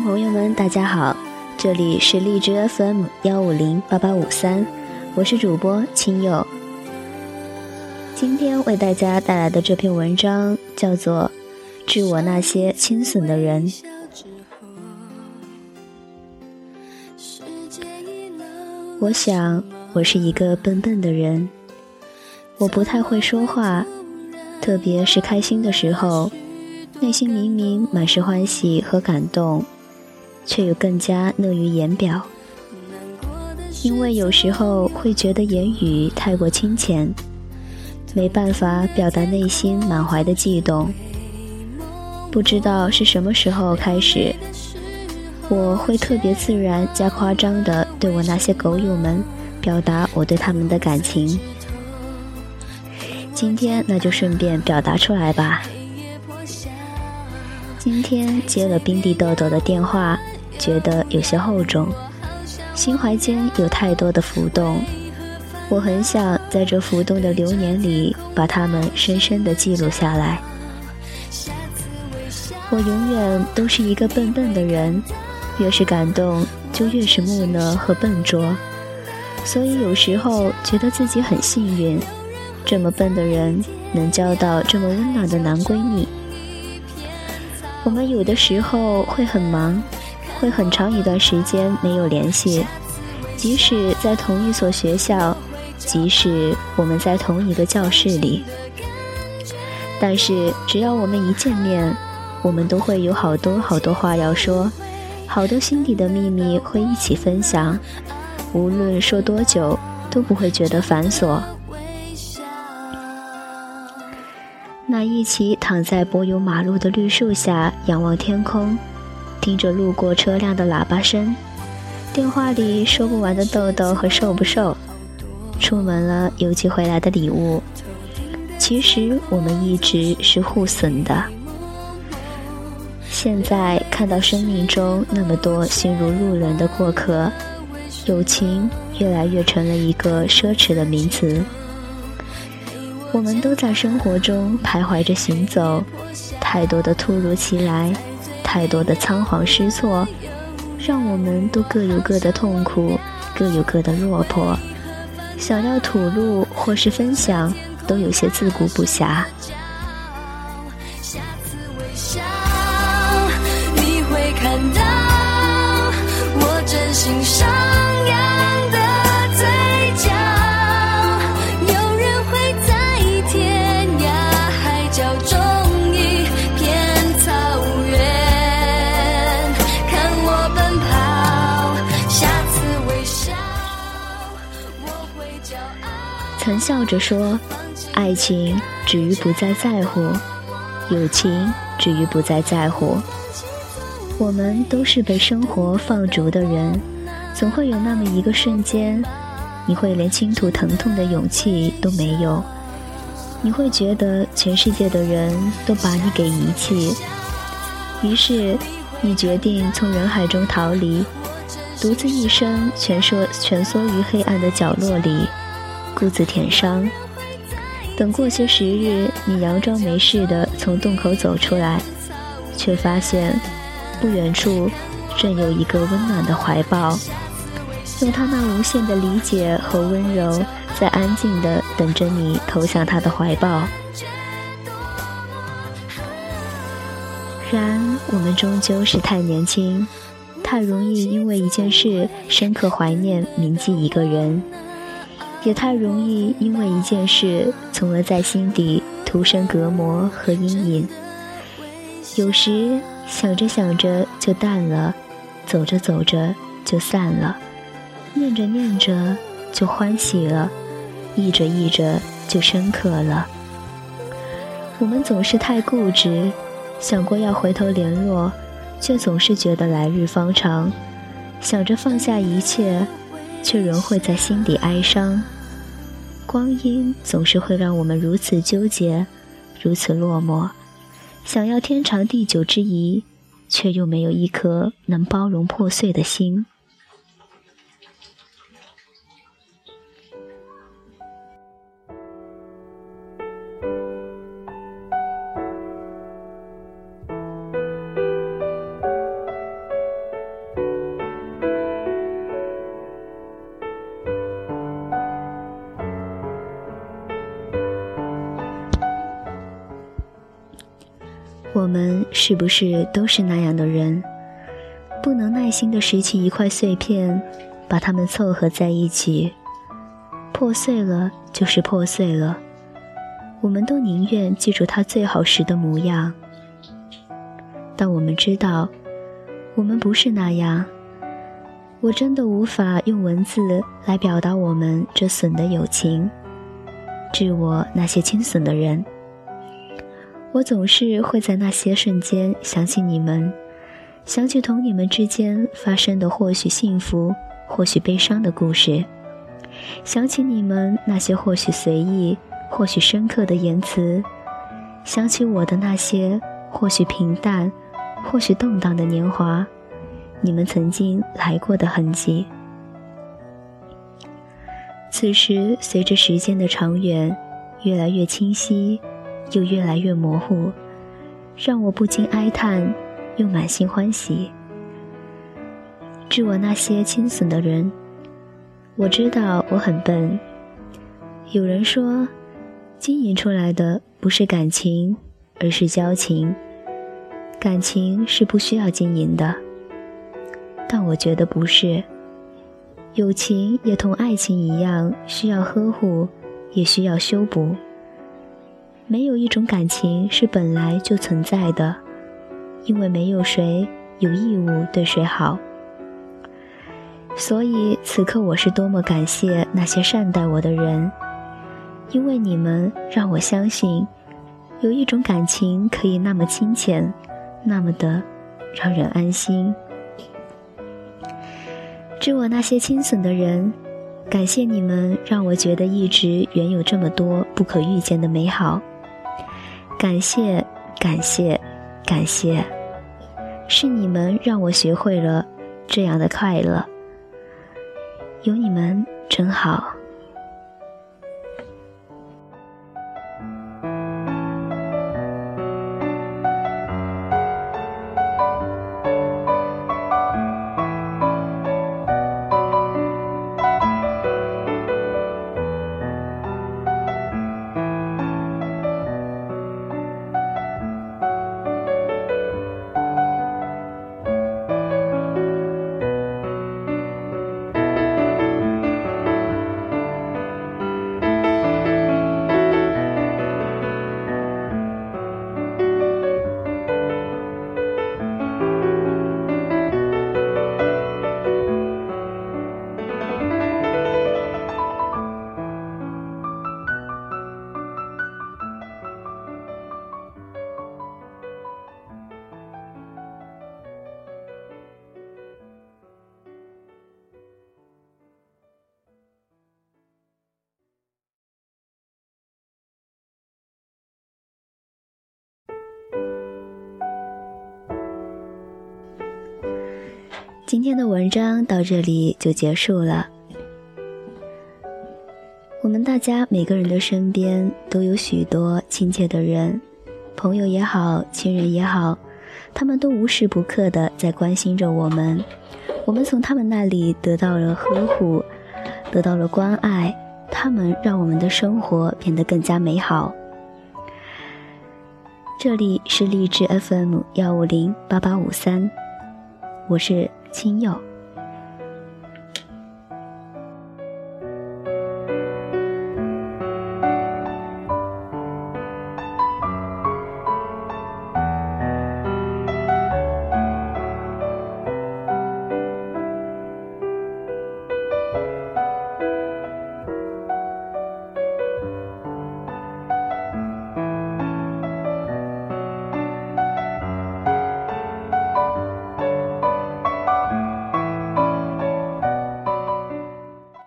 朋友们，大家好，这里是荔枝 FM 幺五零八八五三，我是主播青佑。今天为大家带来的这篇文章叫做《致我那些轻损的人》。我想，我是一个笨笨的人，我不太会说话，特别是开心的时候，内心明明满是欢喜和感动。却又更加乐于言表，因为有时候会觉得言语太过清浅，没办法表达内心满怀的悸动。不知道是什么时候开始，我会特别自然加夸张的对我那些狗友们表达我对他们的感情。今天那就顺便表达出来吧。今天接了冰地豆豆的电话。觉得有些厚重，心怀间有太多的浮动，我很想在这浮动的流年里把它们深深的记录下来。我永远都是一个笨笨的人，越是感动就越是木讷和笨拙，所以有时候觉得自己很幸运，这么笨的人能交到这么温暖的男闺蜜。我们有的时候会很忙。会很长一段时间没有联系，即使在同一所学校，即使我们在同一个教室里，但是只要我们一见面，我们都会有好多好多话要说，好多心底的秘密会一起分享，无论说多久都不会觉得繁琐。那一起躺在柏油马路的绿树下，仰望天空。听着路过车辆的喇叭声，电话里说不完的豆豆和瘦不瘦，出门了邮寄回来的礼物。其实我们一直是互损的。现在看到生命中那么多心如路人的过客，友情越来越成了一个奢侈的名词。我们都在生活中徘徊着行走，太多的突如其来。太多的仓皇失措，让我们都各有各的痛苦，各有各的落魄。想要吐露或是分享，都有些自顾不暇。你会看到我真心上。曾笑着说：“爱情止于不再在乎，友情止于不再在乎。我们都是被生活放逐的人，总会有那么一个瞬间，你会连倾吐疼痛的勇气都没有，你会觉得全世界的人都把你给遗弃，于是你决定从人海中逃离，独自一生蜷缩蜷缩于黑暗的角落里。”孤自舔伤，等过些时日，你佯装没事的从洞口走出来，却发现不远处正有一个温暖的怀抱，用他那无限的理解和温柔，在安静的等着你投向他的怀抱。然，我们终究是太年轻，太容易因为一件事深刻怀念、铭记一个人。也太容易因为一件事，从而在心底徒生隔膜和阴影。有时想着想着就淡了，走着走着就散了，念着念着就欢喜了，忆着忆着就深刻了。我们总是太固执，想过要回头联络，却总是觉得来日方长；想着放下一切。却仍会在心底哀伤。光阴总是会让我们如此纠结，如此落寞。想要天长地久之谊，却又没有一颗能包容破碎的心。是不是都是那样的人？不能耐心地拾起一块碎片，把它们凑合在一起。破碎了就是破碎了，我们都宁愿记住它最好时的模样。但我们知道，我们不是那样。我真的无法用文字来表达我们这损的友情。致我那些亲损的人，我总是会在那些瞬间想起你们，想起同你们之间发生的或许幸福、或许悲伤的故事，想起你们那些或许随意、或许深刻的言辞，想起我的那些或许平淡。或许动荡的年华，你们曾经来过的痕迹，此时随着时间的长远，越来越清晰，又越来越模糊，让我不禁哀叹，又满心欢喜。致我那些轻损的人，我知道我很笨。有人说，经营出来的不是感情，而是交情。感情是不需要经营的，但我觉得不是。友情也同爱情一样，需要呵护，也需要修补。没有一种感情是本来就存在的，因为没有谁有义务对谁好。所以此刻我是多么感谢那些善待我的人，因为你们让我相信，有一种感情可以那么清浅。那么的让人安心。致我那些亲损的人，感谢你们让我觉得一直原有这么多不可预见的美好。感谢，感谢，感谢，是你们让我学会了这样的快乐。有你们真好。今天的文章到这里就结束了。我们大家每个人的身边都有许多亲切的人，朋友也好，亲人也好，他们都无时不刻的在关心着我们。我们从他们那里得到了呵护，得到了关爱，他们让我们的生活变得更加美好。这里是励志 FM 幺五零八八五三，我是。亲友。